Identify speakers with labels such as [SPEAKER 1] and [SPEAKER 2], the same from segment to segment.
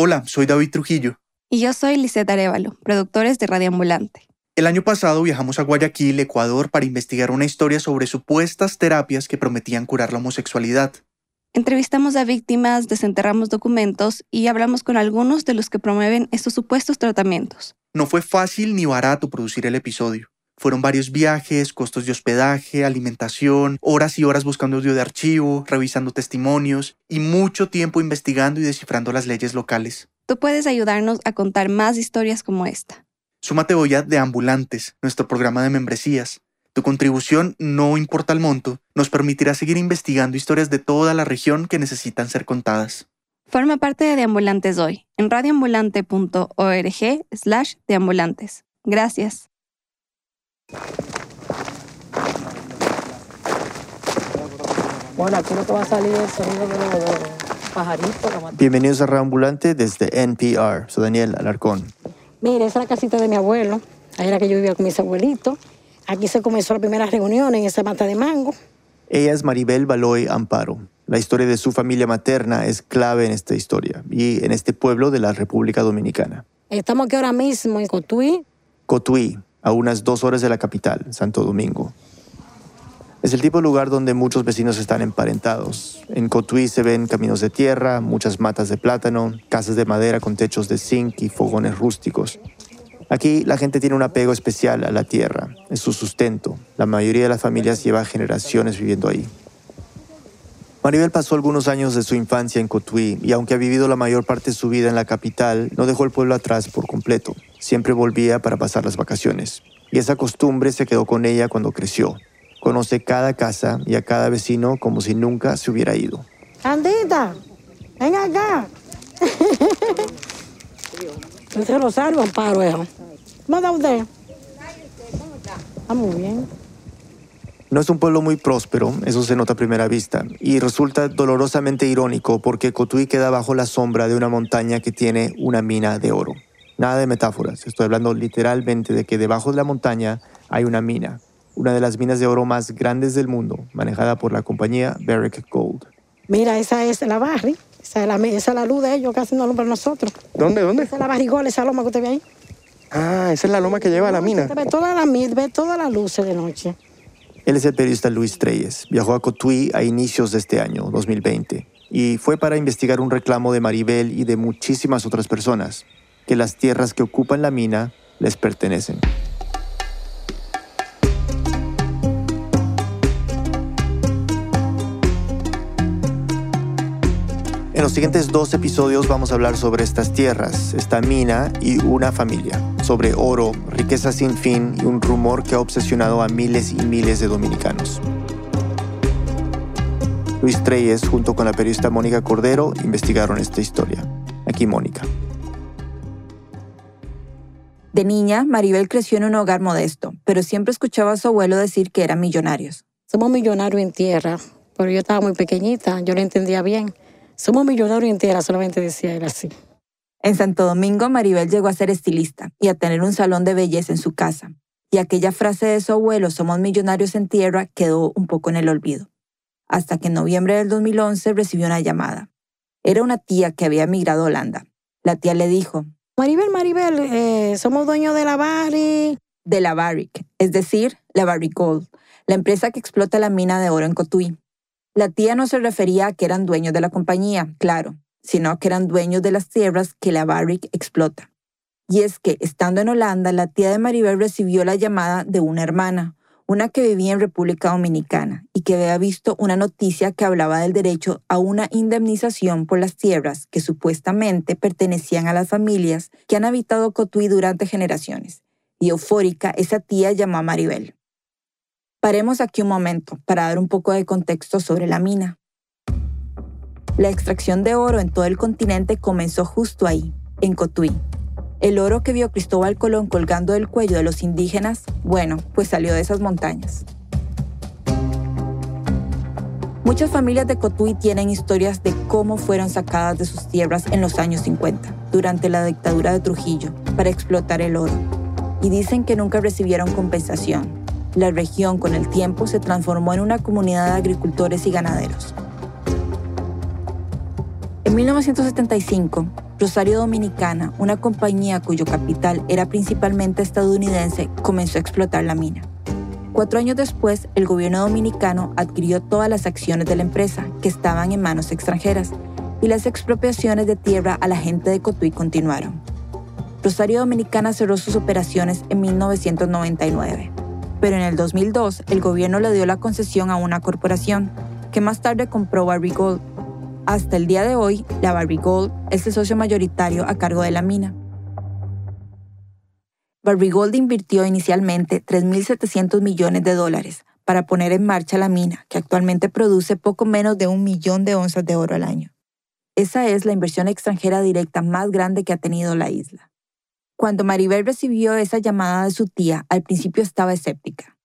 [SPEAKER 1] Hola, soy David Trujillo.
[SPEAKER 2] Y yo soy Lisette Arevalo, productores de Radio Ambulante.
[SPEAKER 1] El año pasado viajamos a Guayaquil, Ecuador, para investigar una historia sobre supuestas terapias que prometían curar la homosexualidad.
[SPEAKER 2] Entrevistamos a víctimas, desenterramos documentos y hablamos con algunos de los que promueven estos supuestos tratamientos.
[SPEAKER 1] No fue fácil ni barato producir el episodio. Fueron varios viajes, costos de hospedaje, alimentación, horas y horas buscando audio de archivo, revisando testimonios y mucho tiempo investigando y descifrando las leyes locales.
[SPEAKER 2] Tú puedes ayudarnos a contar más historias como esta.
[SPEAKER 1] Súmate hoy a De Ambulantes, nuestro programa de membresías. Tu contribución, no importa el monto, nos permitirá seguir investigando historias de toda la región que necesitan ser contadas.
[SPEAKER 2] Forma parte de Deambulantes hoy en radioambulante.org slash deambulantes. Gracias.
[SPEAKER 3] Bueno, aquí lo que va a salir es el sonido de los pajaritos.
[SPEAKER 4] Bienvenidos a Reambulante desde NPR. Soy Daniel Alarcón.
[SPEAKER 3] Mire, esa es la casita de mi abuelo. Ahí era que yo vivía con mis abuelitos. Aquí se comenzó la primera reunión en esa mata de mango.
[SPEAKER 4] Ella es Maribel Baloy Amparo. La historia de su familia materna es clave en esta historia y en este pueblo de la República Dominicana.
[SPEAKER 3] Estamos aquí ahora mismo en Cotuí.
[SPEAKER 4] Cotuí, a unas dos horas de la capital, Santo Domingo. Es el tipo de lugar donde muchos vecinos están emparentados. En Cotuí se ven caminos de tierra, muchas matas de plátano, casas de madera con techos de zinc y fogones rústicos. Aquí la gente tiene un apego especial a la tierra, es su sustento. La mayoría de las familias lleva generaciones viviendo ahí. Maribel pasó algunos años de su infancia en Cotuí y aunque ha vivido la mayor parte de su vida en la capital, no dejó el pueblo atrás por completo. Siempre volvía para pasar las vacaciones. Y esa costumbre se quedó con ella cuando creció. Conoce cada casa y a cada vecino como si nunca se hubiera ido.
[SPEAKER 3] Candita, ven acá. Usted lo salva, Amparo, hijo. ¿Cómo está usted? Está muy bien.
[SPEAKER 4] No es un pueblo muy próspero, eso se nota a primera vista, y resulta dolorosamente irónico porque Cotuí queda bajo la sombra de una montaña que tiene una mina de oro. Nada de metáforas, estoy hablando literalmente de que debajo de la montaña hay una mina, una de las minas de oro más grandes del mundo, manejada por la compañía Barrick Gold.
[SPEAKER 3] Mira, esa es la barri. Esa es la, esa es la luz de ellos que hacen la luz para nosotros.
[SPEAKER 5] ¿Dónde, dónde?
[SPEAKER 3] Esa es la barrigola, esa loma que usted ve ahí.
[SPEAKER 5] Ah, esa es la loma que lleva a la mina.
[SPEAKER 3] Ve todas las ve todas las luces de noche.
[SPEAKER 4] Él es el periodista Luis Treyes. Viajó a Cotuí a inicios de este año, 2020, y fue para investigar un reclamo de Maribel y de muchísimas otras personas, que las tierras que ocupan la mina les pertenecen. En los siguientes dos episodios vamos a hablar sobre estas tierras, esta mina y una familia, sobre oro, riqueza sin fin y un rumor que ha obsesionado a miles y miles de dominicanos. Luis Treyes, junto con la periodista Mónica Cordero, investigaron esta historia. Aquí Mónica.
[SPEAKER 6] De niña, Maribel creció en un hogar modesto, pero siempre escuchaba a su abuelo decir que eran millonarios.
[SPEAKER 3] Somos millonarios en tierra, pero yo estaba muy pequeñita, yo lo entendía bien. Somos millonarios en tierra, solamente decía él así.
[SPEAKER 6] En Santo Domingo, Maribel llegó a ser estilista y a tener un salón de belleza en su casa. Y aquella frase de su abuelo, somos millonarios en tierra, quedó un poco en el olvido. Hasta que en noviembre del 2011 recibió una llamada. Era una tía que había emigrado a Holanda. La tía le dijo,
[SPEAKER 3] Maribel, Maribel, eh, somos dueños de la barri.
[SPEAKER 6] de la Barrick, es decir, la Barrick Gold, la empresa que explota la mina de oro en Cotuí. La tía no se refería a que eran dueños de la compañía, claro, sino que eran dueños de las tierras que la Barrick explota. Y es que, estando en Holanda, la tía de Maribel recibió la llamada de una hermana, una que vivía en República Dominicana y que había visto una noticia que hablaba del derecho a una indemnización por las tierras que supuestamente pertenecían a las familias que han habitado Cotuí durante generaciones y eufórica, esa tía llamó a Maribel. Paremos aquí un momento para dar un poco de contexto sobre la mina. La extracción de oro en todo el continente comenzó justo ahí, en Cotuí. El oro que vio Cristóbal Colón colgando del cuello de los indígenas, bueno, pues salió de esas montañas. Muchas familias de Cotuí tienen historias de cómo fueron sacadas de sus tierras en los años 50, durante la dictadura de Trujillo, para explotar el oro. Y dicen que nunca recibieron compensación. La región con el tiempo se transformó en una comunidad de agricultores y ganaderos. En 1975, Rosario Dominicana, una compañía cuyo capital era principalmente estadounidense, comenzó a explotar la mina. Cuatro años después, el gobierno dominicano adquirió todas las acciones de la empresa, que estaban en manos extranjeras, y las expropiaciones de tierra a la gente de Cotuí continuaron. Rosario Dominicana cerró sus operaciones en 1999, pero en el 2002 el gobierno le dio la concesión a una corporación, que más tarde compró Barry Gold. Hasta el día de hoy, la Barry Gold es el socio mayoritario a cargo de la mina. Barrigold invirtió inicialmente 3.700 millones de dólares para poner en marcha la mina, que actualmente produce poco menos de un millón de onzas de oro al año. Esa es la inversión extranjera directa más grande que ha tenido la isla. Cuando Maribel recibió esa llamada de su tía, al principio estaba escéptica.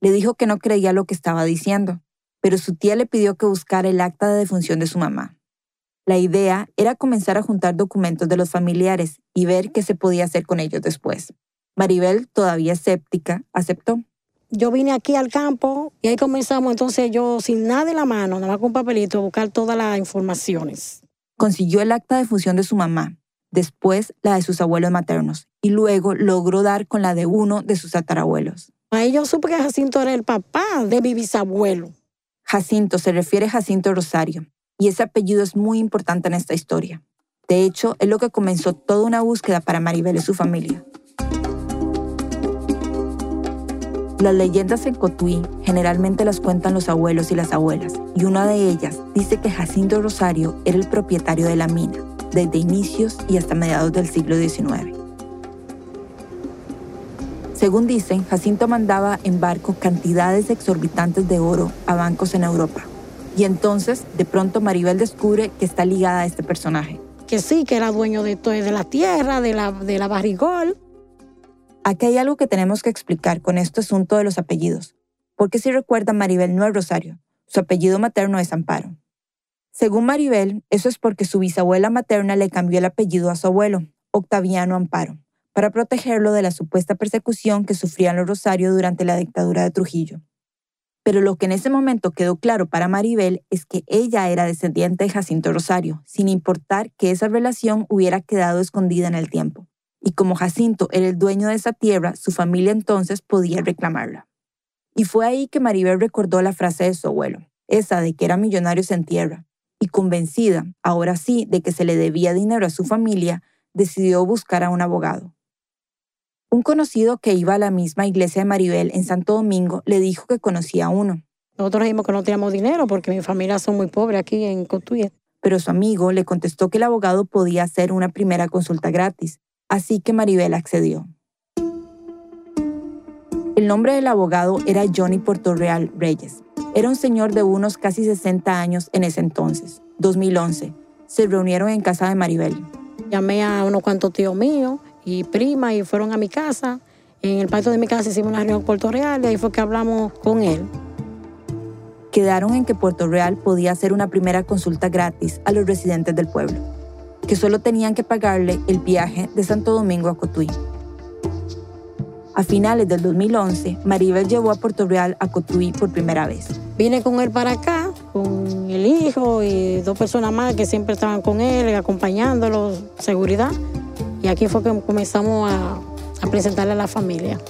[SPEAKER 6] Le dijo que no creía lo que estaba diciendo, pero su tía le pidió que buscara el acta de defunción de su mamá. La idea era comenzar a juntar documentos de los familiares y ver qué se podía hacer con ellos después. Maribel, todavía escéptica, aceptó.
[SPEAKER 3] Yo vine aquí al campo y ahí comenzamos entonces yo sin nada en la mano, nada más con un papelito, a buscar todas las informaciones.
[SPEAKER 6] Consiguió el acta de fusión de su mamá, después la de sus abuelos maternos y luego logró dar con la de uno de sus tatarabuelos.
[SPEAKER 3] Ahí yo supe que Jacinto era el papá de mi bisabuelo.
[SPEAKER 6] Jacinto se refiere a Jacinto Rosario y ese apellido es muy importante en esta historia. De hecho, es lo que comenzó toda una búsqueda para Maribel y su familia. Las leyendas en Cotuí generalmente las cuentan los abuelos y las abuelas, y una de ellas dice que Jacinto Rosario era el propietario de la mina, desde inicios y hasta mediados del siglo XIX. Según dicen, Jacinto mandaba en barco cantidades exorbitantes de oro a bancos en Europa. Y entonces, de pronto, Maribel descubre que está ligada a este personaje.
[SPEAKER 3] Que sí, que era dueño de, de la tierra, de la, de la barrigol,
[SPEAKER 6] Aquí hay algo que tenemos que explicar con este asunto de los apellidos, porque si recuerdan, Maribel no es Rosario, su apellido materno es Amparo. Según Maribel, eso es porque su bisabuela materna le cambió el apellido a su abuelo, Octaviano Amparo, para protegerlo de la supuesta persecución que sufrían los Rosario durante la dictadura de Trujillo. Pero lo que en ese momento quedó claro para Maribel es que ella era descendiente de Jacinto Rosario, sin importar que esa relación hubiera quedado escondida en el tiempo y como Jacinto era el dueño de esa tierra, su familia entonces podía reclamarla. Y fue ahí que Maribel recordó la frase de su abuelo, esa de que era millonarios en tierra, y convencida, ahora sí, de que se le debía dinero a su familia, decidió buscar a un abogado. Un conocido que iba a la misma iglesia de Maribel en Santo Domingo le dijo que conocía a uno.
[SPEAKER 3] Nosotros dijimos que no teníamos dinero porque mi familia son muy pobres aquí en Cotuí.
[SPEAKER 6] Pero su amigo le contestó que el abogado podía hacer una primera consulta gratis, así que Maribel accedió. El nombre del abogado era Johnny Portorreal Reyes. Era un señor de unos casi 60 años en ese entonces, 2011. Se reunieron en casa de Maribel.
[SPEAKER 3] Llamé a unos cuantos tíos míos y prima y fueron a mi casa. En el patio de mi casa hicimos una reunión en Puerto Real y ahí fue que hablamos con él.
[SPEAKER 6] Quedaron en que Puerto Real podía hacer una primera consulta gratis a los residentes del pueblo que solo tenían que pagarle el viaje de Santo Domingo a Cotuí. A finales del 2011, Maribel llevó a Puerto Real a Cotuí por primera vez.
[SPEAKER 3] Vine con él para acá, con el hijo y dos personas más que siempre estaban con él, acompañándolo, seguridad. Y aquí fue que comenzamos a, a presentarle a la familia.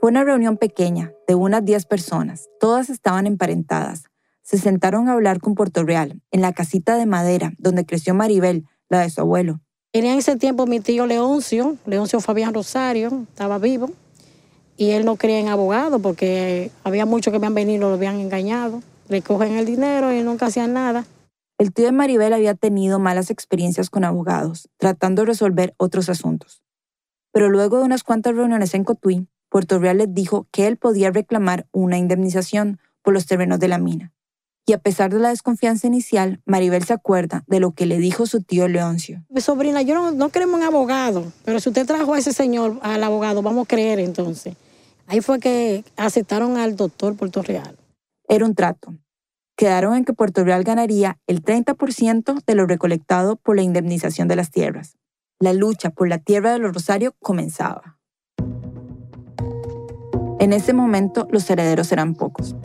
[SPEAKER 6] Fue una reunión pequeña, de unas 10 personas. Todas estaban emparentadas se sentaron a hablar con Puerto Real, en la casita de madera donde creció Maribel, la de su abuelo.
[SPEAKER 3] En ese tiempo mi tío Leoncio, Leoncio Fabián Rosario, estaba vivo y él no creía en abogado porque había muchos que habían venido y lo habían engañado. Le cogen el dinero y nunca hacían nada.
[SPEAKER 6] El tío de Maribel había tenido malas experiencias con abogados, tratando de resolver otros asuntos. Pero luego de unas cuantas reuniones en Cotuí, Puerto Real les dijo que él podía reclamar una indemnización por los terrenos de la mina. Y a pesar de la desconfianza inicial, Maribel se acuerda de lo que le dijo su tío Leoncio.
[SPEAKER 3] Mi sobrina, yo no, queremos un abogado, pero si usted trajo a ese señor, al abogado, vamos a creer entonces. Ahí fue que aceptaron al doctor Puerto Real.
[SPEAKER 6] Era un trato. Quedaron en que Puerto Real ganaría el 30% de lo recolectado por la indemnización de las tierras. La lucha por la tierra de los Rosario comenzaba. En ese momento los herederos eran pocos.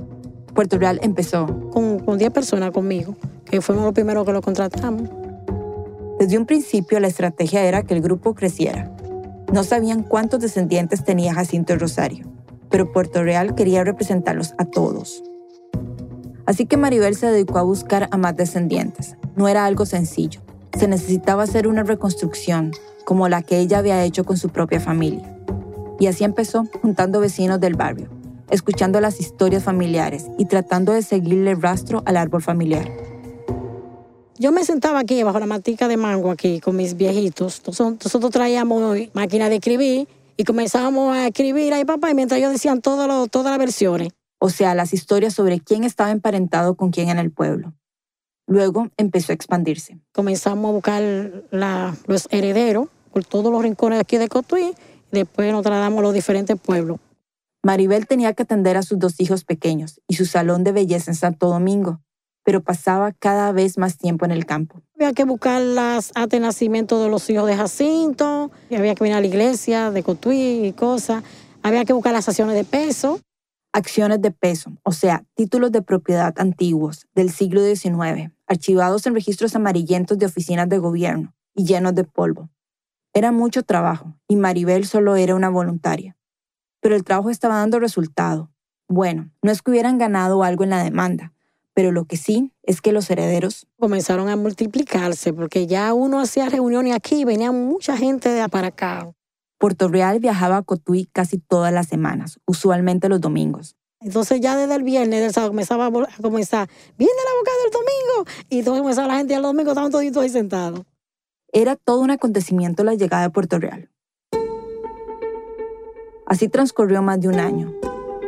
[SPEAKER 6] Puerto Real empezó.
[SPEAKER 3] Con, con 10 personas conmigo, que fuimos los primeros que lo contratamos.
[SPEAKER 6] Desde un principio la estrategia era que el grupo creciera. No sabían cuántos descendientes tenía Jacinto Rosario, pero Puerto Real quería representarlos a todos. Así que Maribel se dedicó a buscar a más descendientes. No era algo sencillo. Se necesitaba hacer una reconstrucción, como la que ella había hecho con su propia familia. Y así empezó, juntando vecinos del barrio, escuchando las historias familiares y tratando de seguirle rastro al árbol familiar.
[SPEAKER 3] Yo me sentaba aquí bajo la matica de mango aquí con mis viejitos. Nosotros traíamos máquina de escribir y comenzábamos a escribir ahí papá y mientras ellos decían todas las versiones.
[SPEAKER 6] O sea, las historias sobre quién estaba emparentado con quién en el pueblo. Luego empezó a expandirse.
[SPEAKER 3] Comenzamos a buscar los herederos por todos los rincones de aquí de Cotuí Después nos trasladamos a los diferentes pueblos.
[SPEAKER 6] Maribel tenía que atender a sus dos hijos pequeños y su salón de belleza en Santo Domingo, pero pasaba cada vez más tiempo en el campo.
[SPEAKER 3] Había que buscar las de nacimiento de los hijos de Jacinto, y había que venir a la iglesia de Cotuí y cosas. Había que buscar las acciones de peso.
[SPEAKER 6] Acciones de peso, o sea, títulos de propiedad antiguos del siglo XIX, archivados en registros amarillentos de oficinas de gobierno y llenos de polvo. Era mucho trabajo y Maribel solo era una voluntaria. Pero el trabajo estaba dando resultado. Bueno, no es que hubieran ganado algo en la demanda, pero lo que sí es que los herederos
[SPEAKER 3] comenzaron a multiplicarse porque ya uno hacía reuniones aquí y venía mucha gente de para acá.
[SPEAKER 6] Puerto Real viajaba a Cotuí casi todas las semanas, usualmente los domingos.
[SPEAKER 3] Entonces ya desde el viernes del sábado comenzaba a comenzar, viene la boca del domingo, y entonces comenzaba la gente el domingo, estaban todos ahí sentados.
[SPEAKER 6] Era todo un acontecimiento la llegada de Puerto Real. Así transcurrió más de un año.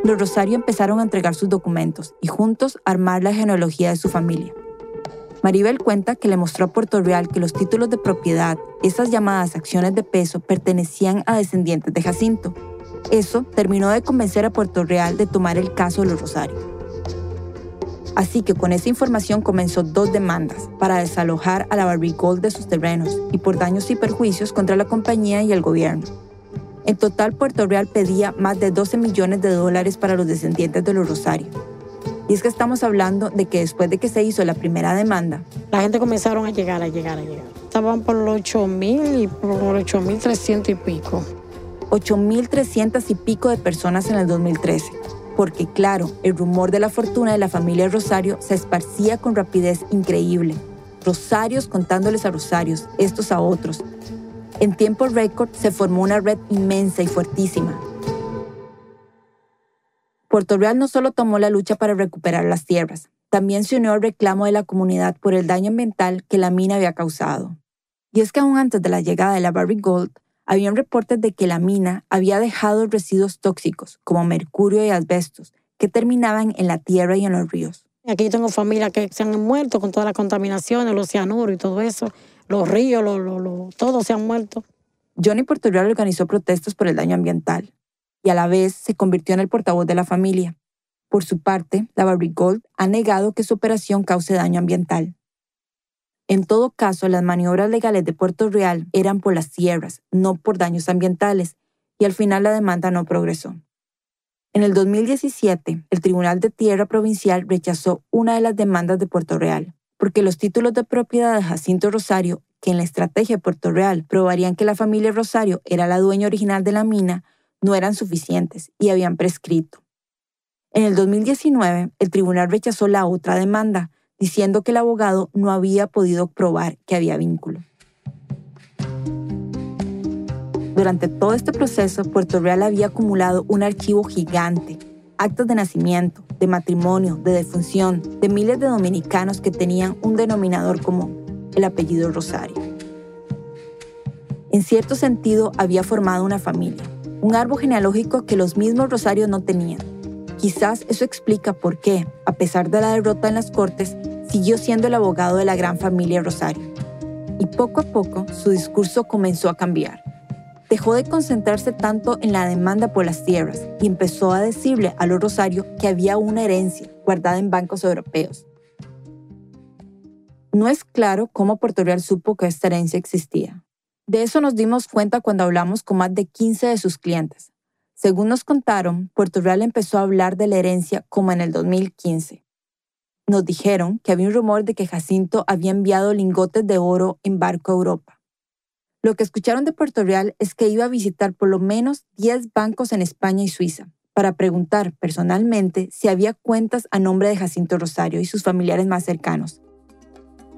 [SPEAKER 6] Los Rosario empezaron a entregar sus documentos y juntos armar la genealogía de su familia. Maribel cuenta que le mostró a Puerto Real que los títulos de propiedad, esas llamadas acciones de peso, pertenecían a descendientes de Jacinto. Eso terminó de convencer a Puerto Real de tomar el caso de los Rosario. Así que con esa información comenzó dos demandas para desalojar a la Barrigold de sus terrenos y por daños y perjuicios contra la compañía y el gobierno. En total, Puerto Real pedía más de 12 millones de dólares para los descendientes de los Rosario. Y es que estamos hablando de que después de que se hizo la primera demanda,
[SPEAKER 3] la gente comenzaron a llegar, a llegar, a llegar. Estaban por los 8 mil y por los 8 mil 300 y pico.
[SPEAKER 6] 8 mil 300 y pico de personas en el 2013 porque claro, el rumor de la fortuna de la familia Rosario se esparcía con rapidez increíble. Rosarios contándoles a Rosarios, estos a otros. En tiempo récord se formó una red inmensa y fuertísima. Puerto Real no solo tomó la lucha para recuperar las tierras, también se unió al reclamo de la comunidad por el daño ambiental que la mina había causado. Y es que aún antes de la llegada de la Barry Gold, habían reportes de que la mina había dejado residuos tóxicos como mercurio y asbestos que terminaban en la tierra y en los ríos.
[SPEAKER 3] Aquí tengo familias que se han muerto con toda la contaminación, los cianuros y todo eso. Los ríos, todos se han muerto.
[SPEAKER 6] Johnny Portugal organizó protestas por el daño ambiental y a la vez se convirtió en el portavoz de la familia. Por su parte, la Barrick Gold ha negado que su operación cause daño ambiental. En todo caso, las maniobras legales de Puerto Real eran por las sierras, no por daños ambientales, y al final la demanda no progresó. En el 2017, el Tribunal de Tierra Provincial rechazó una de las demandas de Puerto Real, porque los títulos de propiedad de Jacinto Rosario, que en la estrategia de Puerto Real probarían que la familia Rosario era la dueña original de la mina, no eran suficientes y habían prescrito. En el 2019, el tribunal rechazó la otra demanda, diciendo que el abogado no había podido probar que había vínculo. Durante todo este proceso, Puerto Real había acumulado un archivo gigante, actos de nacimiento, de matrimonio, de defunción, de miles de dominicanos que tenían un denominador común, el apellido Rosario. En cierto sentido, había formado una familia, un árbol genealógico que los mismos Rosarios no tenían. Quizás eso explica por qué, a pesar de la derrota en las Cortes, siguió siendo el abogado de la gran familia Rosario. Y poco a poco su discurso comenzó a cambiar. Dejó de concentrarse tanto en la demanda por las tierras y empezó a decirle a los Rosario que había una herencia guardada en bancos europeos. No es claro cómo Puerto Real supo que esta herencia existía. De eso nos dimos cuenta cuando hablamos con más de 15 de sus clientes. Según nos contaron, Puerto Real empezó a hablar de la herencia como en el 2015. Nos dijeron que había un rumor de que Jacinto había enviado lingotes de oro en barco a Europa. Lo que escucharon de Puerto Real es que iba a visitar por lo menos 10 bancos en España y Suiza para preguntar personalmente si había cuentas a nombre de Jacinto Rosario y sus familiares más cercanos.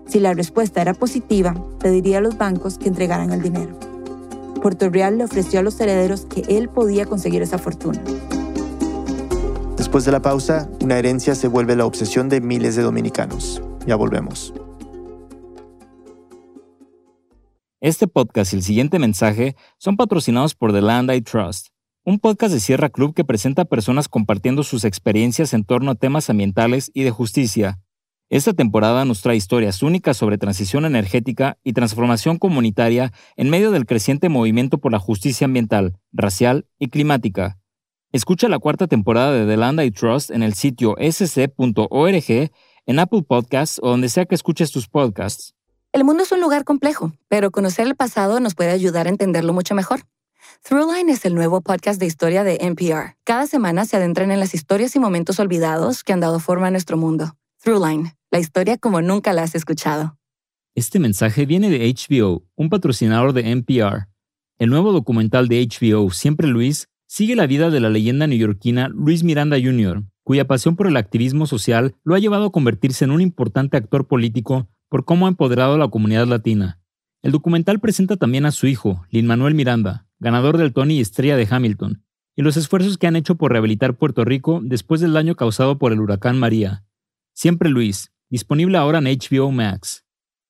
[SPEAKER 6] Si la respuesta era positiva, pediría a los bancos que entregaran el dinero. Puerto Real le ofreció a los herederos que él podía conseguir esa fortuna.
[SPEAKER 4] Después de la pausa, una herencia se vuelve la obsesión de miles de dominicanos. Ya volvemos.
[SPEAKER 7] Este podcast y el siguiente mensaje son patrocinados por The Land I Trust, un podcast de Sierra Club que presenta a personas compartiendo sus experiencias en torno a temas ambientales y de justicia. Esta temporada nos trae historias únicas sobre transición energética y transformación comunitaria en medio del creciente movimiento por la justicia ambiental, racial y climática. Escucha la cuarta temporada de The Land I Trust en el sitio sc.org, en Apple Podcasts o donde sea que escuches tus podcasts.
[SPEAKER 8] El mundo es un lugar complejo, pero conocer el pasado nos puede ayudar a entenderlo mucho mejor. Throughline es el nuevo podcast de historia de NPR. Cada semana se adentran en las historias y momentos olvidados que han dado forma a nuestro mundo. Throughline, la historia como nunca la has escuchado.
[SPEAKER 7] Este mensaje viene de HBO, un patrocinador de NPR. El nuevo documental de HBO, Siempre Luis, sigue la vida de la leyenda neoyorquina Luis Miranda Jr., cuya pasión por el activismo social lo ha llevado a convertirse en un importante actor político por cómo ha empoderado a la comunidad latina. El documental presenta también a su hijo, Lin Manuel Miranda, ganador del Tony y estrella de Hamilton, y los esfuerzos que han hecho por rehabilitar Puerto Rico después del daño causado por el huracán María. Siempre Luis, disponible ahora en HBO Max.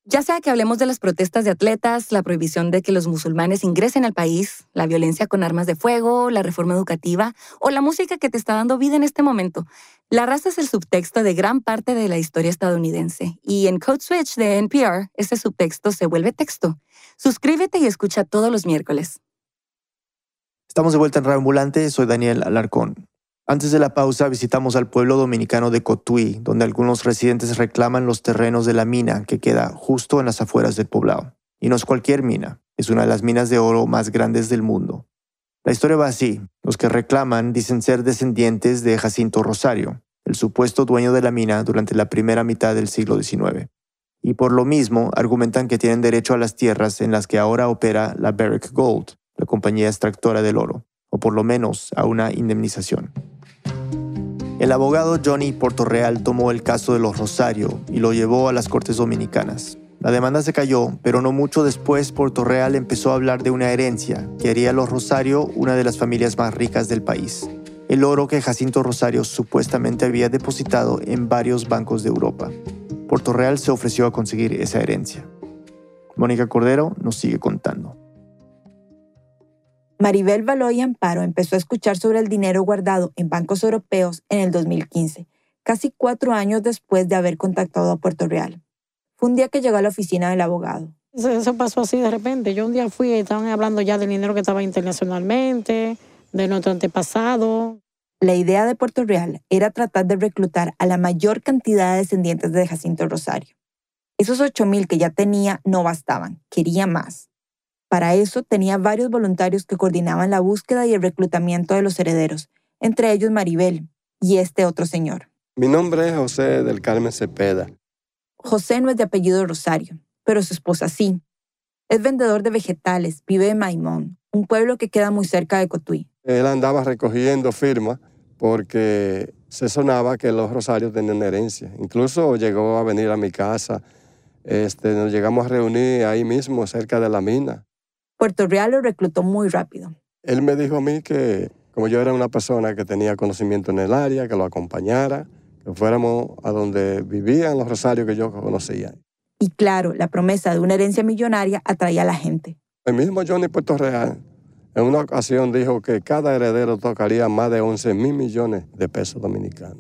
[SPEAKER 8] Ya sea que hablemos de las protestas de atletas, la prohibición de que los musulmanes ingresen al país, la violencia con armas de fuego, la reforma educativa o la música que te está dando vida en este momento, la raza es el subtexto de gran parte de la historia estadounidense y en Code Switch de NPR ese subtexto se vuelve texto. Suscríbete y escucha todos los miércoles.
[SPEAKER 4] Estamos de vuelta en Reambulante, soy Daniel Alarcón. Antes de la pausa visitamos al pueblo dominicano de Cotuí, donde algunos residentes reclaman los terrenos de la mina que queda justo en las afueras del poblado. Y no es cualquier mina, es una de las minas de oro más grandes del mundo. La historia va así. Los que reclaman dicen ser descendientes de Jacinto Rosario, el supuesto dueño de la mina durante la primera mitad del siglo XIX. Y por lo mismo argumentan que tienen derecho a las tierras en las que ahora opera la Barrick Gold, la compañía extractora del oro, o por lo menos a una indemnización. El abogado Johnny Portorreal tomó el caso de los Rosario y lo llevó a las Cortes Dominicanas. La demanda se cayó, pero no mucho después Portorreal empezó a hablar de una herencia que haría a los Rosario una de las familias más ricas del país. El oro que Jacinto Rosario supuestamente había depositado en varios bancos de Europa. Portorreal se ofreció a conseguir esa herencia. Mónica Cordero nos sigue contando.
[SPEAKER 6] Maribel Baloy Amparo empezó a escuchar sobre el dinero guardado en bancos europeos en el 2015, casi cuatro años después de haber contactado a Puerto Real. Fue un día que llegó a la oficina del abogado.
[SPEAKER 3] Eso pasó así de repente. Yo un día fui y estaban hablando ya del dinero que estaba internacionalmente, de nuestro antepasado.
[SPEAKER 6] La idea de Puerto Real era tratar de reclutar a la mayor cantidad de descendientes de Jacinto Rosario. Esos 8.000 que ya tenía no bastaban, quería más. Para eso tenía varios voluntarios que coordinaban la búsqueda y el reclutamiento de los herederos, entre ellos Maribel y este otro señor.
[SPEAKER 5] Mi nombre es José del Carmen Cepeda.
[SPEAKER 6] José no es de apellido Rosario, pero su esposa sí. Es vendedor de vegetales, vive en Maimón, un pueblo que queda muy cerca de Cotuí.
[SPEAKER 5] Él andaba recogiendo firmas porque se sonaba que los Rosarios tenían herencia. Incluso llegó a venir a mi casa. Este, nos llegamos a reunir ahí mismo, cerca de la mina.
[SPEAKER 6] Puerto Real lo reclutó muy rápido.
[SPEAKER 5] Él me dijo a mí que como yo era una persona que tenía conocimiento en el área, que lo acompañara, que fuéramos a donde vivían los rosarios que yo conocía.
[SPEAKER 6] Y claro, la promesa de una herencia millonaria atraía a la gente.
[SPEAKER 5] El mismo Johnny Puerto Real en una ocasión dijo que cada heredero tocaría más de 11 mil millones de pesos dominicanos.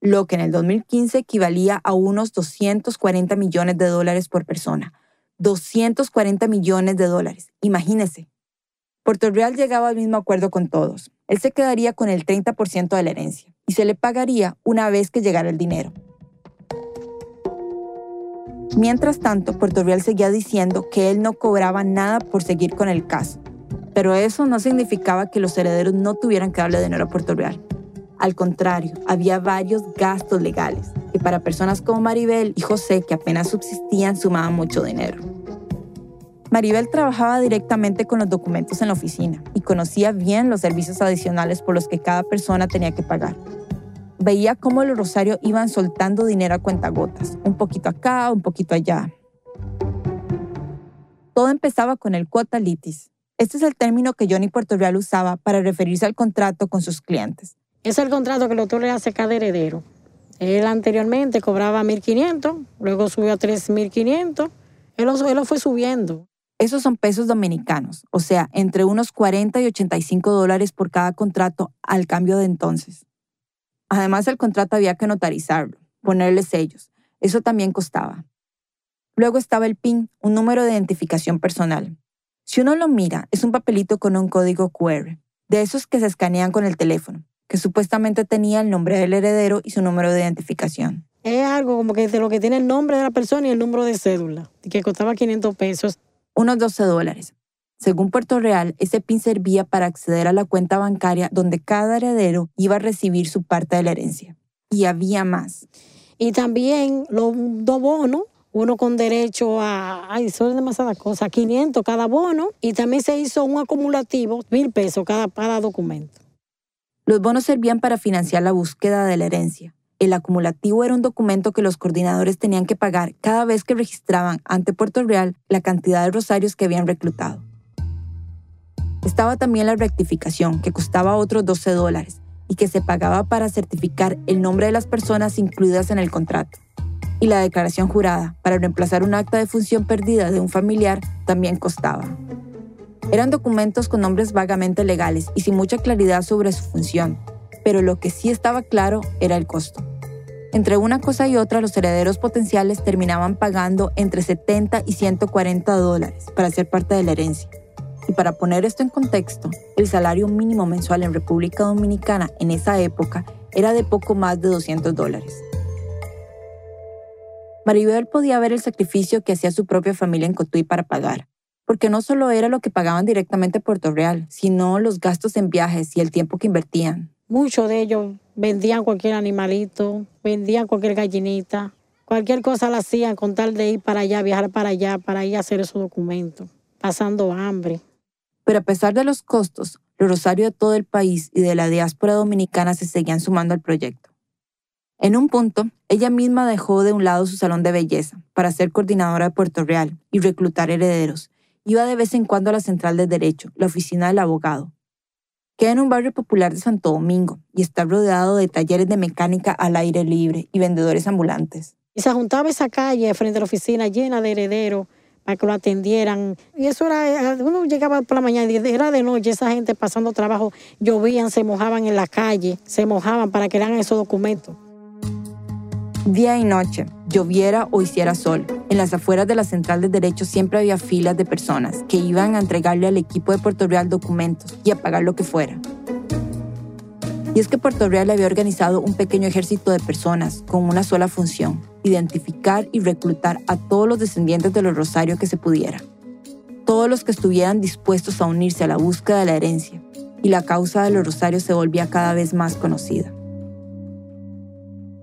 [SPEAKER 6] Lo que en el 2015 equivalía a unos 240 millones de dólares por persona 240 millones de dólares. Imagínese. Puerto Real llegaba al mismo acuerdo con todos. Él se quedaría con el 30% de la herencia y se le pagaría una vez que llegara el dinero. Mientras tanto, Puerto Real seguía diciendo que él no cobraba nada por seguir con el caso. Pero eso no significaba que los herederos no tuvieran que darle dinero a Puerto Real. Al contrario, había varios gastos legales que para personas como Maribel y José, que apenas subsistían, sumaban mucho dinero. Maribel trabajaba directamente con los documentos en la oficina y conocía bien los servicios adicionales por los que cada persona tenía que pagar. Veía cómo los Rosario iban soltando dinero a cuentagotas, un poquito acá, un poquito allá. Todo empezaba con el cuota litis. Este es el término que Johnny Puerto Real usaba para referirse al contrato con sus clientes.
[SPEAKER 3] Es el contrato que el doctor le hace a cada heredero. Él anteriormente cobraba 1.500, luego subió a 3.500. Él él lo fue subiendo.
[SPEAKER 6] Esos son pesos dominicanos, o sea, entre unos 40 y 85 dólares por cada contrato al cambio de entonces. Además, el contrato había que notarizarlo, ponerle sellos. Eso también costaba. Luego estaba el PIN, un número de identificación personal. Si uno lo mira, es un papelito con un código QR, de esos que se escanean con el teléfono, que supuestamente tenía el nombre del heredero y su número de identificación.
[SPEAKER 3] Es algo como que de lo que tiene el nombre de la persona y el número de cédula, que costaba 500 pesos
[SPEAKER 6] unos 12 dólares. Según Puerto Real, ese PIN servía para acceder a la cuenta bancaria donde cada heredero iba a recibir su parte de la herencia. Y había más.
[SPEAKER 3] Y también los dos bonos, uno con derecho a, ay, son demasiadas cosas, 500 cada bono, y también se hizo un acumulativo, mil pesos cada, cada documento.
[SPEAKER 6] Los bonos servían para financiar la búsqueda de la herencia. El acumulativo era un documento que los coordinadores tenían que pagar cada vez que registraban ante Puerto Real la cantidad de rosarios que habían reclutado. Estaba también la rectificación, que costaba otros 12 dólares y que se pagaba para certificar el nombre de las personas incluidas en el contrato. Y la declaración jurada, para reemplazar un acta de función perdida de un familiar, también costaba. Eran documentos con nombres vagamente legales y sin mucha claridad sobre su función, pero lo que sí estaba claro era el costo. Entre una cosa y otra, los herederos potenciales terminaban pagando entre 70 y 140 dólares para ser parte de la herencia. Y para poner esto en contexto, el salario mínimo mensual en República Dominicana en esa época era de poco más de 200 dólares. Maribel podía ver el sacrificio que hacía su propia familia en Cotuí para pagar, porque no solo era lo que pagaban directamente a Puerto Real, sino los gastos en viajes y el tiempo que invertían.
[SPEAKER 3] Muchos de ellos vendían cualquier animalito, vendían cualquier gallinita, cualquier cosa la hacían con tal de ir para allá, viajar para allá, para ir a hacer esos documentos, pasando hambre.
[SPEAKER 6] Pero a pesar de los costos, los rosarios de todo el país y de la diáspora dominicana se seguían sumando al proyecto. En un punto, ella misma dejó de un lado su salón de belleza para ser coordinadora de Puerto Real y reclutar herederos. Iba de vez en cuando a la central de derecho, la oficina del abogado, Queda en un barrio popular de Santo Domingo y está rodeado de talleres de mecánica al aire libre y vendedores ambulantes.
[SPEAKER 3] Y se juntaba esa calle frente a la oficina llena de herederos para que lo atendieran. Y eso era, uno llegaba por la mañana y era de noche, esa gente pasando trabajo, llovían, se mojaban en la calle, se mojaban para que hagan esos documentos.
[SPEAKER 6] Día y noche, lloviera o hiciera sol, en las afueras de la central de derecho siempre había filas de personas que iban a entregarle al equipo de Puerto Real documentos y a pagar lo que fuera. Y es que Puerto Real había organizado un pequeño ejército de personas con una sola función, identificar y reclutar a todos los descendientes de los Rosarios que se pudiera. Todos los que estuvieran dispuestos a unirse a la búsqueda de la herencia, y la causa de los Rosarios se volvía cada vez más conocida.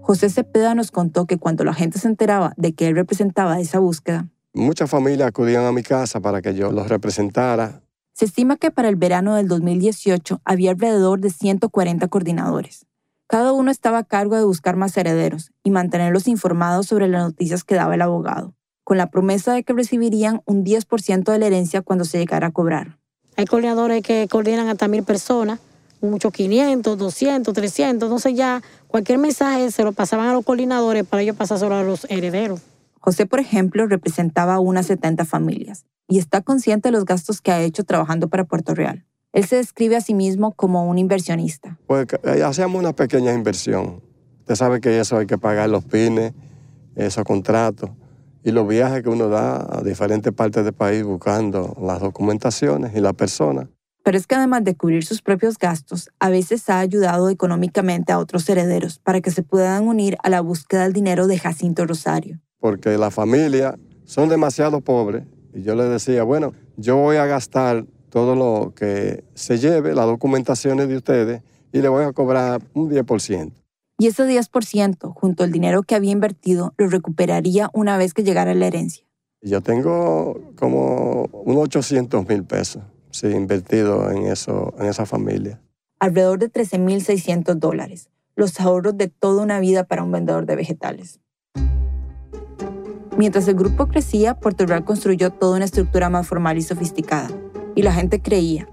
[SPEAKER 6] José Cepeda nos contó que cuando la gente se enteraba de que él representaba esa búsqueda,
[SPEAKER 5] muchas familias acudían a mi casa para que yo los representara.
[SPEAKER 6] Se estima que para el verano del 2018 había alrededor de 140 coordinadores. Cada uno estaba a cargo de buscar más herederos y mantenerlos informados sobre las noticias que daba el abogado, con la promesa de que recibirían un 10% de la herencia cuando se llegara a cobrar.
[SPEAKER 3] Hay coordinadores que coordinan hasta mil personas muchos 500, 200, 300. Entonces ya cualquier mensaje se lo pasaban a los coordinadores para ellos pasárselo a los herederos.
[SPEAKER 6] José, por ejemplo, representaba a unas 70 familias y está consciente de los gastos que ha hecho trabajando para Puerto Real. Él se describe a sí mismo como un inversionista.
[SPEAKER 5] Pues eh, hacíamos una pequeña inversión. Usted sabe que eso hay que pagar los pines, esos contratos y los viajes que uno da a diferentes partes del país buscando las documentaciones y las personas.
[SPEAKER 6] Pero es que además de cubrir sus propios gastos, a veces ha ayudado económicamente a otros herederos para que se puedan unir a la búsqueda del dinero de Jacinto Rosario.
[SPEAKER 5] Porque la familia son demasiado pobres y yo les decía, bueno, yo voy a gastar todo lo que se lleve, las documentaciones de ustedes, y le voy a cobrar un 10%.
[SPEAKER 6] Y ese 10%, junto al dinero que había invertido, lo recuperaría una vez que llegara la herencia.
[SPEAKER 5] Yo tengo como unos 800 mil pesos sí, invertido en, eso, en esa familia.
[SPEAKER 6] Alrededor de 13.600 dólares, los ahorros de toda una vida para un vendedor de vegetales. Mientras el grupo crecía, Puerto Real construyó toda una estructura más formal y sofisticada, y la gente creía.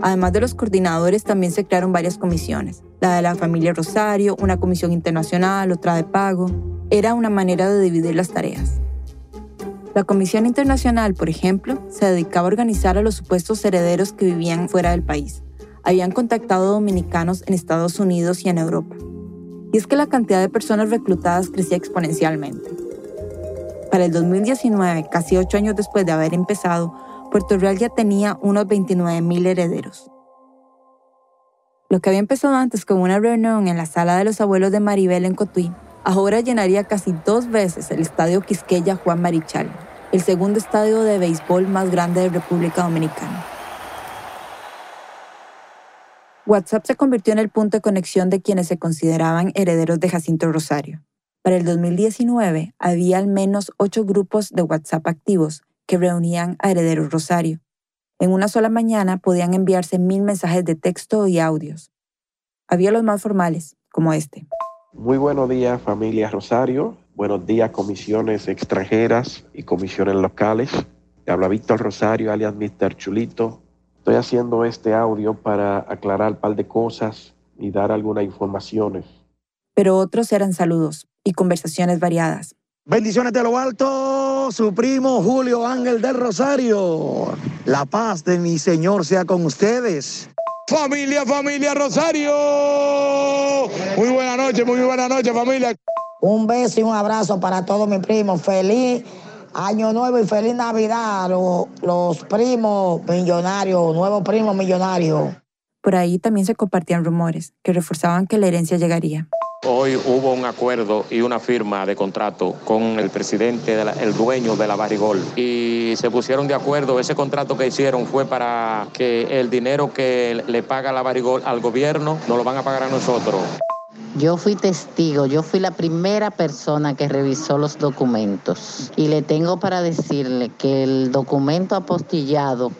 [SPEAKER 6] Además de los coordinadores, también se crearon varias comisiones, la de la familia Rosario, una comisión internacional, otra de pago. Era una manera de dividir las tareas. La Comisión Internacional, por ejemplo, se dedicaba a organizar a los supuestos herederos que vivían fuera del país. Habían contactado dominicanos en Estados Unidos y en Europa. Y es que la cantidad de personas reclutadas crecía exponencialmente. Para el 2019, casi ocho años después de haber empezado, Puerto Real ya tenía unos 29.000 herederos. Lo que había empezado antes como una reunión en la sala de los abuelos de Maribel en Cotuí, ahora llenaría casi dos veces el estadio Quisqueya Juan Marichal, el segundo estadio de béisbol más grande de República Dominicana. WhatsApp se convirtió en el punto de conexión de quienes se consideraban herederos de Jacinto Rosario. Para el 2019 había al menos ocho grupos de WhatsApp activos que reunían a herederos Rosario. En una sola mañana podían enviarse mil mensajes de texto y audios. Había los más formales, como este.
[SPEAKER 9] Muy buenos días familia Rosario, buenos días comisiones extranjeras y comisiones locales. Te habla Víctor Rosario, alias Mr. Chulito. Estoy haciendo este audio para aclarar un par de cosas y dar algunas informaciones.
[SPEAKER 6] Pero otros eran saludos y conversaciones variadas.
[SPEAKER 10] Bendiciones de lo alto, su primo Julio Ángel del Rosario. La paz de mi Señor sea con ustedes.
[SPEAKER 11] Familia, familia Rosario. Muy buena noche, muy buena noche, familia.
[SPEAKER 12] Un beso y un abrazo para todos mis primos. Feliz Año Nuevo y feliz Navidad, los, los primos millonarios, nuevos primos millonarios.
[SPEAKER 6] Por ahí también se compartían rumores que reforzaban que la herencia llegaría.
[SPEAKER 13] Hoy hubo un acuerdo y una firma de contrato con el presidente, el dueño de la Barrigol. Y se pusieron de acuerdo. Ese contrato que hicieron fue para que el dinero que le paga la Barrigol al gobierno nos lo van a pagar a nosotros.
[SPEAKER 14] Yo fui testigo, yo fui la primera persona que revisó los documentos. Y le tengo para decirle que el documento apostillado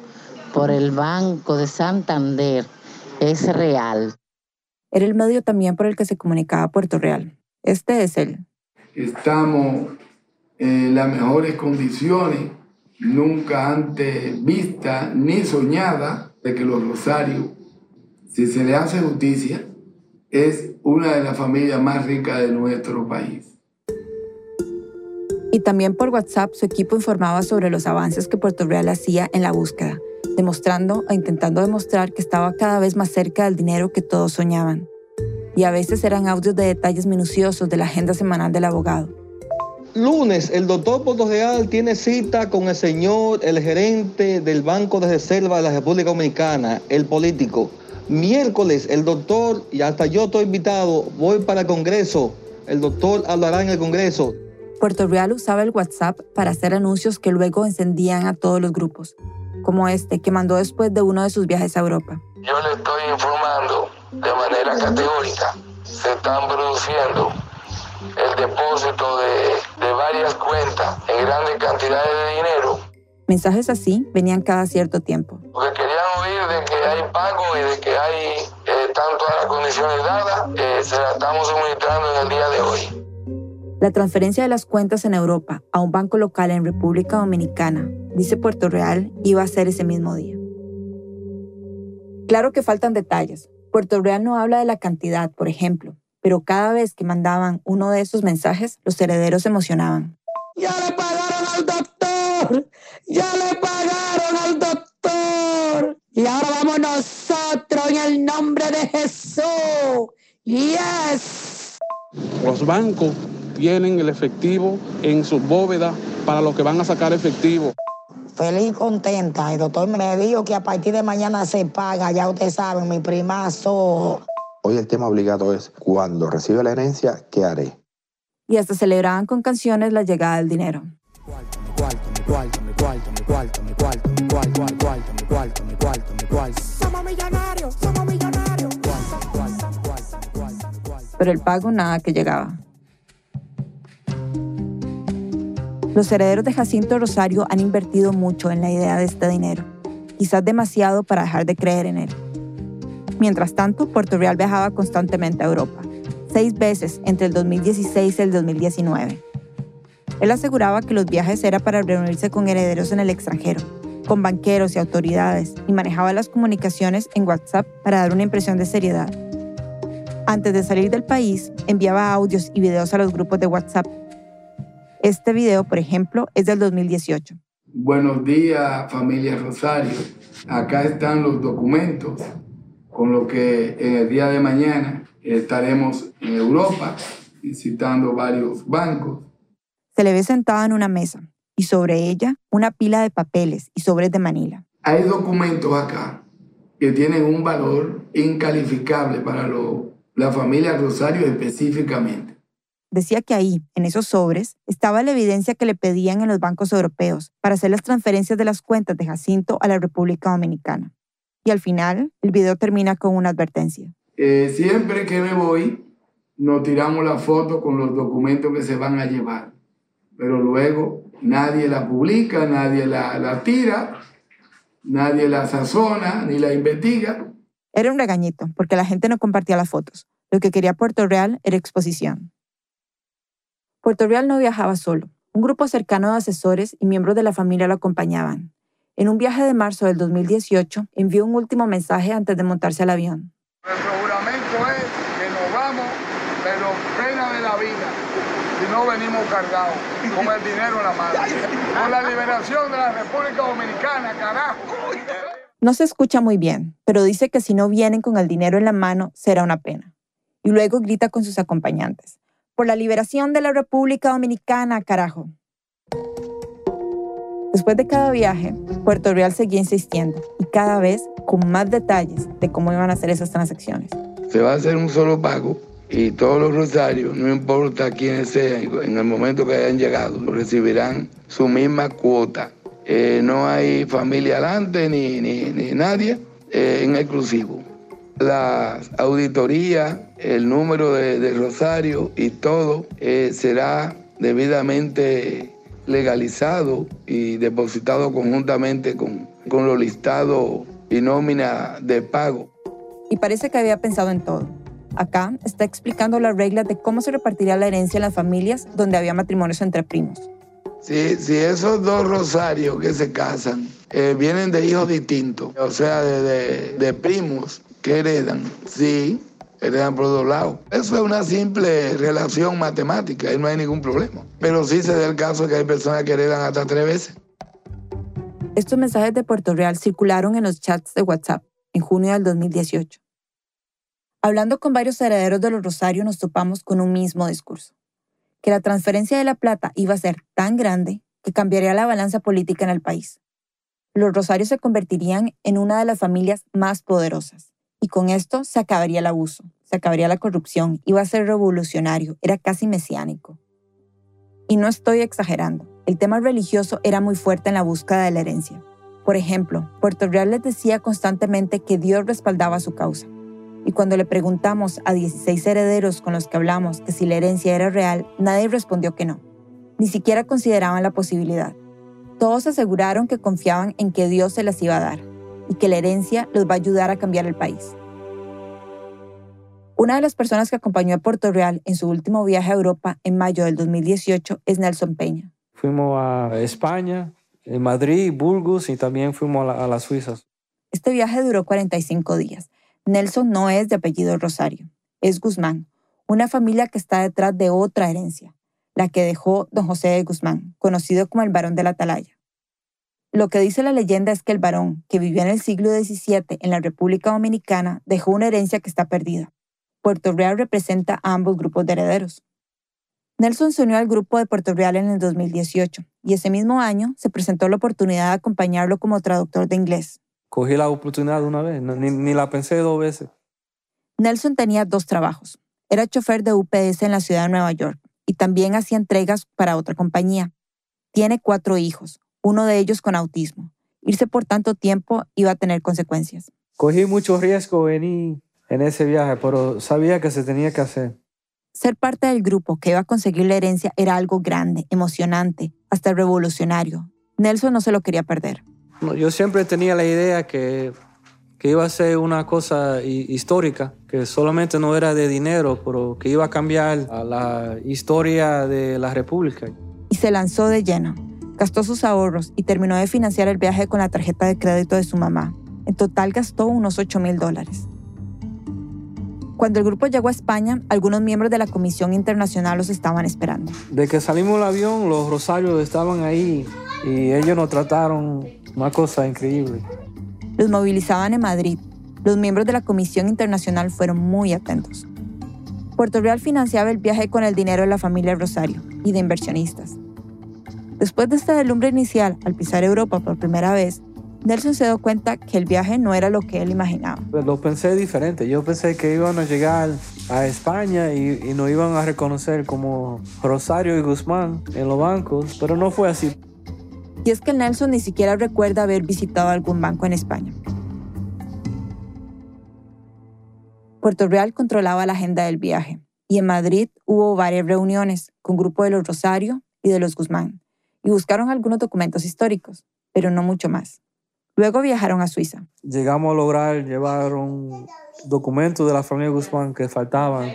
[SPEAKER 14] por el Banco de Santander es real
[SPEAKER 6] era el medio también por el que se comunicaba Puerto Real. Este es él.
[SPEAKER 15] Estamos en las mejores condiciones, nunca antes vista ni soñada, de que los Rosarios, si se le hace justicia, es una de las familias más ricas de nuestro país.
[SPEAKER 6] Y también por WhatsApp su equipo informaba sobre los avances que Puerto Real hacía en la búsqueda demostrando e intentando demostrar que estaba cada vez más cerca del dinero que todos soñaban. Y a veces eran audios de detalles minuciosos de la agenda semanal del abogado.
[SPEAKER 16] Lunes, el doctor Puerto Real tiene cita con el señor, el gerente del Banco de Reserva de la República Dominicana, el político. Miércoles, el doctor, y hasta yo estoy invitado, voy para el Congreso. El doctor hablará en el Congreso.
[SPEAKER 6] Puerto Real usaba el WhatsApp para hacer anuncios que luego encendían a todos los grupos como este que mandó después de uno de sus viajes a Europa.
[SPEAKER 17] Yo le estoy informando de manera categórica, se están produciendo el depósito de, de varias cuentas en grandes cantidades de dinero.
[SPEAKER 6] Mensajes así venían cada cierto tiempo.
[SPEAKER 17] Porque querían oír de que hay pago y de que hay eh, tanto las condiciones dadas, eh, se las estamos suministrando en el día de hoy.
[SPEAKER 6] La transferencia de las cuentas en Europa a un banco local en República Dominicana, dice Puerto Real, iba a ser ese mismo día. Claro que faltan detalles. Puerto Real no habla de la cantidad, por ejemplo, pero cada vez que mandaban uno de esos mensajes, los herederos se emocionaban.
[SPEAKER 12] ¡Ya le pagaron al doctor! ¡Ya le pagaron al doctor! Y ahora vamos nosotros en el nombre de Jesús. ¡Yes!
[SPEAKER 18] Los bancos tienen el efectivo en sus bóvedas para los que van a sacar efectivo.
[SPEAKER 12] Feliz y contenta. El doctor me dijo que a partir de mañana se paga, ya ustedes saben, mi primazo.
[SPEAKER 19] Hoy el tema obligado es cuando recibe la herencia, ¿qué haré?
[SPEAKER 6] Y hasta celebraban con canciones la llegada del dinero.
[SPEAKER 3] millonarios, somos millonarios.
[SPEAKER 6] Pero el pago nada que llegaba. Los herederos de Jacinto Rosario han invertido mucho en la idea de este dinero, quizás demasiado para dejar de creer en él. Mientras tanto, Puerto Real viajaba constantemente a Europa, seis veces entre el 2016 y el 2019. Él aseguraba que los viajes eran para reunirse con herederos en el extranjero, con banqueros y autoridades, y manejaba las comunicaciones en WhatsApp para dar una impresión de seriedad. Antes de salir del país, enviaba audios y videos a los grupos de WhatsApp. Este video, por ejemplo, es del 2018.
[SPEAKER 15] Buenos días, familia Rosario. Acá están los documentos con lo que en el día de mañana estaremos en Europa visitando varios bancos.
[SPEAKER 6] Se le ve sentado en una mesa y sobre ella una pila de papeles y sobres de Manila.
[SPEAKER 15] Hay documentos acá que tienen un valor incalificable para lo- la familia Rosario específicamente.
[SPEAKER 6] Decía que ahí, en esos sobres, estaba la evidencia que le pedían en los bancos europeos para hacer las transferencias de las cuentas de Jacinto a la República Dominicana. Y al final, el video termina con una advertencia.
[SPEAKER 15] Eh, siempre que me voy, nos tiramos la foto con los documentos que se van a llevar. Pero luego nadie la publica, nadie la, la tira, nadie la sazona ni la investiga.
[SPEAKER 6] Era un regañito, porque la gente no compartía las fotos. Lo que quería Puerto Real era exposición. Puerto Real no viajaba solo. Un grupo cercano de asesores y miembros de la familia lo acompañaban. En un viaje de marzo del 2018, envió un último mensaje antes de montarse al avión.
[SPEAKER 15] Nuestro juramento es que nos vamos, pero pena de la vida, si no venimos cargados, con el dinero en la mano. Con la liberación de la República Dominicana, carajo.
[SPEAKER 6] No se escucha muy bien, pero dice que si no vienen con el dinero en la mano, será una pena. Y luego grita con sus acompañantes. Por la liberación de la República Dominicana, carajo. Después de cada viaje, Puerto Real seguía insistiendo y cada vez con más detalles de cómo iban a hacer esas transacciones.
[SPEAKER 15] Se va a hacer un solo pago y todos los rosarios, no importa quiénes sean, en el momento que hayan llegado, recibirán su misma cuota. Eh, no hay familia adelante ni, ni, nadie eh, en exclusivo. La auditoría, el número de, de rosario y todo eh, será debidamente legalizado y depositado conjuntamente con, con los listados y nómina de pago.
[SPEAKER 6] Y parece que había pensado en todo. Acá está explicando las reglas de cómo se repartiría la herencia en las familias donde había matrimonios entre primos.
[SPEAKER 15] Si, si esos dos rosarios que se casan eh, vienen de hijos distintos, o sea, de, de- de primos que heredan, sí, heredan por dos lados. Eso es una simple relación matemática y no hay ningún problema. Pero sí se da el caso que hay personas que heredan hasta tres veces.
[SPEAKER 6] Estos mensajes de Puerto Real circularon en los chats de WhatsApp en junio del 2018. Hablando con varios herederos de los Rosarios nos topamos con un mismo discurso, que la transferencia de la plata iba a ser tan grande que cambiaría la balanza política en el país. Los Rosarios se convertirían en una de las familias más poderosas y con esto se acabaría el abuso, se acabaría la corrupción, iba a ser revolucionario, era casi mesiánico. Y no estoy exagerando, el tema religioso era muy fuerte en la búsqueda de la herencia. Por ejemplo, Puerto Real les decía constantemente que Dios respaldaba su causa. Y cuando le preguntamos a 16 herederos con los que hablamos que si la herencia era real, nadie respondió que no. Ni siquiera consideraban la posibilidad. Todos aseguraron que confiaban en que Dios se las iba a dar y que la herencia los va a ayudar a cambiar el país. Una de las personas que acompañó a Puerto Real en su último viaje a Europa en mayo del 2018 es Nelson Peña.
[SPEAKER 20] Fuimos a España, en Madrid, Burgos y también fuimos a, la- a las Suizas.
[SPEAKER 6] Este viaje duró 45 días. Nelson no es de apellido Rosario, es Guzmán, una familia que está detrás de otra herencia, la que dejó don José de Guzmán, conocido como el varón de la Atalaya. Lo que dice la leyenda es que el varón, que vivió en el siglo XVII en la República Dominicana, dejó una herencia que está perdida. Puerto Real representa a ambos grupos de herederos. Nelson se unió al grupo de Puerto Real en el 2018 y ese mismo año se presentó la oportunidad de acompañarlo como traductor de inglés.
[SPEAKER 20] Cogí la oportunidad de una vez, no- ni, ni la pensé dos veces.
[SPEAKER 6] Nelson tenía dos trabajos. Era chofer de UPS en la ciudad de Nueva York y también hacía entregas para otra compañía. Tiene cuatro hijos, uno de ellos con autismo. Irse por tanto tiempo iba a tener consecuencias.
[SPEAKER 20] Cogí mucho riesgo en, en ese viaje, pero sabía que se tenía que hacer.
[SPEAKER 6] Ser parte del grupo que iba a conseguir la herencia era algo grande, emocionante, hasta revolucionario. Nelson no se lo quería perder.
[SPEAKER 20] Yo siempre tenía la idea que, que iba a ser una cosa histórica, que solamente no era de dinero, pero que iba a cambiar a la historia de la República.
[SPEAKER 6] Y se lanzó de lleno. Gastó sus ahorros y terminó de financiar el viaje con la tarjeta de crédito de su mamá. En total gastó unos 8 mil dólares. Cuando el grupo llegó a España, algunos miembros de la Comisión Internacional los estaban esperando.
[SPEAKER 20] De que salimos del avión, los rosarios estaban ahí y ellos nos trataron una cosa increíble.
[SPEAKER 6] Los movilizaban en Madrid. Los miembros de la Comisión Internacional fueron muy atentos. Puerto Real financiaba el viaje con el dinero de la familia Rosario y de inversionistas. Después de esta delumbre inicial, al pisar Europa por primera vez, Nelson se dio cuenta que el viaje no era lo que él imaginaba.
[SPEAKER 20] Pues lo pensé diferente. Yo pensé que iban a llegar a España y, y nos iban a reconocer como Rosario y Guzmán en los bancos, pero no fue así.
[SPEAKER 6] Y es que Nelson ni siquiera recuerda haber visitado algún banco en España. Puerto Real controlaba la agenda del viaje y en Madrid hubo varias reuniones con grupos de los Rosario y de los Guzmán y buscaron algunos documentos históricos, pero no mucho más. Luego viajaron a Suiza.
[SPEAKER 20] Llegamos a lograr llevar un documento de la familia Guzmán que faltaban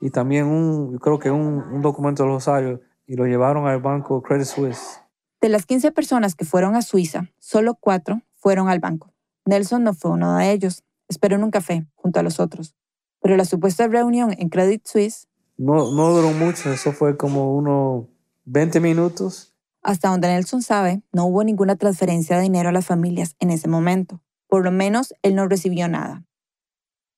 [SPEAKER 20] y también un, creo que un, un documento de Rosario y lo llevaron al banco Credit Suisse.
[SPEAKER 6] De las 15 personas que fueron a Suiza, solo cuatro fueron al banco. Nelson no fue uno de ellos. Esperó en un café junto a los otros. Pero la supuesta reunión en Credit Suisse...
[SPEAKER 20] No, no duró mucho, eso fue como unos 20 minutos
[SPEAKER 6] hasta donde Nelson sabe, no hubo ninguna transferencia de dinero a las familias en ese momento. Por lo menos, él no recibió nada.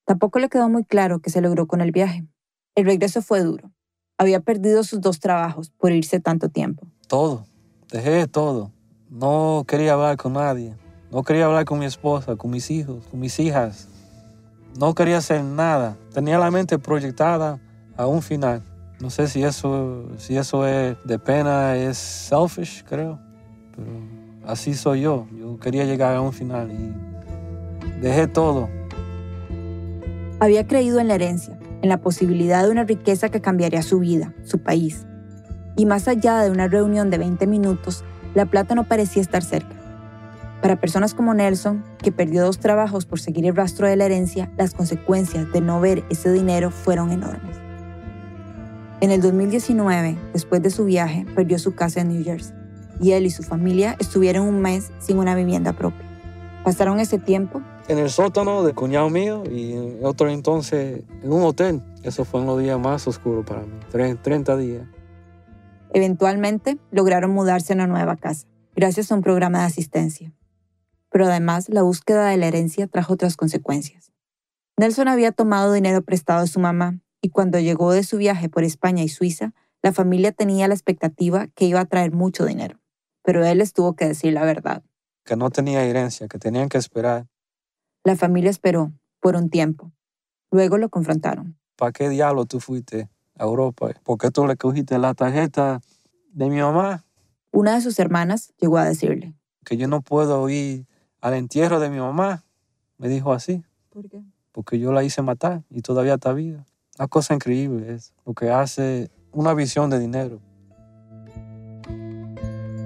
[SPEAKER 6] Tampoco le quedó muy claro qué se logró con el viaje. El regreso fue duro. Había perdido sus dos trabajos por irse tanto tiempo.
[SPEAKER 20] Todo. Dejé todo. No quería hablar con nadie. No quería hablar con mi esposa, con mis hijos, con mis hijas. No quería hacer nada. Tenía la mente proyectada a un final. No sé si eso, si eso es de pena, es selfish, creo. Pero así soy yo. Yo quería llegar a un final y dejé todo.
[SPEAKER 6] Había creído en la herencia, en la posibilidad de una riqueza que cambiaría su vida, su país. Y más allá de una reunión de 20 minutos, la plata no parecía estar cerca. Para personas como Nelson, que perdió dos trabajos por seguir el rastro de la herencia, las consecuencias de no ver ese dinero fueron enormes. En el 2019, después de su viaje, perdió su casa en New Jersey y él y su familia estuvieron un mes sin una vivienda propia. Pasaron ese tiempo
[SPEAKER 20] en el sótano del cuñado mío y otro entonces en un hotel. Eso fue uno de los días más oscuros para mí, 30 días.
[SPEAKER 6] Eventualmente lograron mudarse a una nueva casa, gracias a un programa de asistencia. Pero además la búsqueda de la herencia trajo otras consecuencias. Nelson había tomado dinero prestado de su mamá y cuando llegó de su viaje por España y Suiza, la familia tenía la expectativa que iba a traer mucho dinero. Pero él les tuvo que decir la verdad.
[SPEAKER 20] Que no tenía herencia, que tenían que esperar.
[SPEAKER 6] La familia esperó por un tiempo. Luego lo confrontaron.
[SPEAKER 20] ¿Para qué diablo tú fuiste a Europa? ¿Por qué tú le cogiste la tarjeta de mi mamá?
[SPEAKER 6] Una de sus hermanas llegó a decirle.
[SPEAKER 20] Que yo no puedo ir al entierro de mi mamá. Me dijo así.
[SPEAKER 6] ¿Por qué?
[SPEAKER 20] Porque yo la hice matar y todavía está viva. Una cosa increíble es lo que hace una visión de dinero.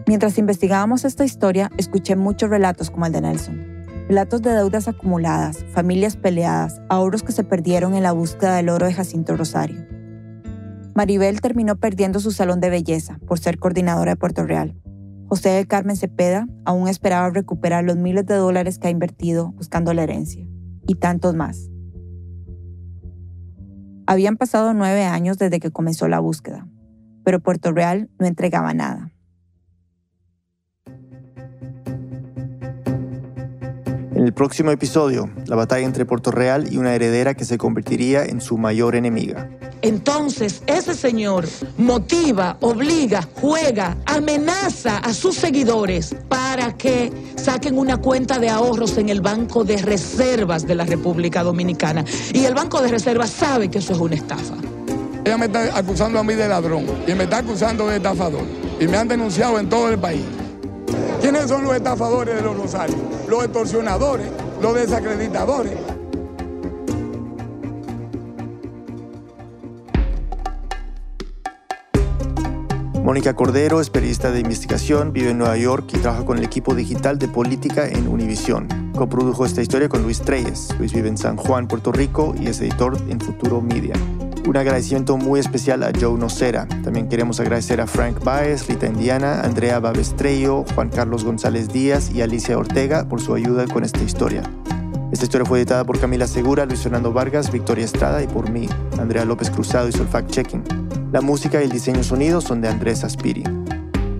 [SPEAKER 6] Mientras investigábamos esta historia, escuché muchos relatos como el de Nelson. Relatos de deudas acumuladas, familias peleadas, ahorros que se perdieron en la búsqueda del oro de Jacinto Rosario. Maribel terminó perdiendo su salón de belleza por ser coordinadora de Puerto Real. José del Carmen Cepeda aún esperaba recuperar los miles de dólares que ha invertido buscando la herencia. Y tantos más. Habían pasado nueve años desde que comenzó la búsqueda, pero Puerto Real no entregaba nada.
[SPEAKER 4] En el próximo episodio, la batalla entre Puerto Real y una heredera que se convertiría en su mayor enemiga.
[SPEAKER 21] Entonces ese señor motiva, obliga, juega, amenaza a sus seguidores para que saquen una cuenta de ahorros en el Banco de Reservas de la República Dominicana. Y el Banco de Reservas sabe que eso es una estafa.
[SPEAKER 11] Ella me está acusando a mí de ladrón y me está acusando de estafador. Y me han denunciado en todo el país. ¿Quiénes son los estafadores de los rosarios? Los extorsionadores,
[SPEAKER 15] los desacreditadores.
[SPEAKER 4] Mónica Cordero es periodista de investigación, vive en Nueva York y trabaja con el equipo digital de política en Univision. Coprodujo esta historia con Luis Treyes. Luis vive en San Juan, Puerto Rico y es editor en Futuro Media. Un agradecimiento muy especial a Joe Nocera. También queremos agradecer a Frank Baez, Rita Indiana, Andrea Babestrello, Juan Carlos González Díaz y Alicia Ortega por su ayuda con esta historia. Esta historia fue editada por Camila Segura, Luis Fernando Vargas, Victoria Estrada y por mí. Andrea López Cruzado hizo el fact-checking. La música y el diseño sonido son de Andrés Aspiri.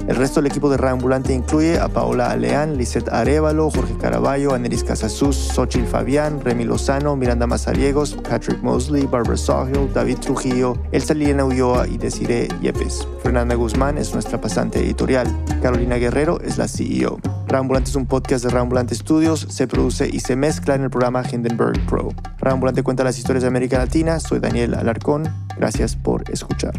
[SPEAKER 4] El resto del equipo de Radio Ambulante incluye a Paola Aleán, Lisette Arevalo, Jorge Caraballo, Aneris Casasus, Xochil Fabián, Remy Lozano, Miranda Mazariegos, Patrick Mosley, Barbara Sawhill, David Trujillo, Elsa Liliana Ulloa y Desiree Yepes. Fernanda Guzmán es nuestra pasante editorial. Carolina Guerrero es la CEO. Radio Ambulante es un podcast de Radio Ambulante Studios, se produce y se mezcla en el programa Hindenburg Pro. Radio Ambulante cuenta las historias de América Latina, soy Daniel Alarcón, gracias por escuchar.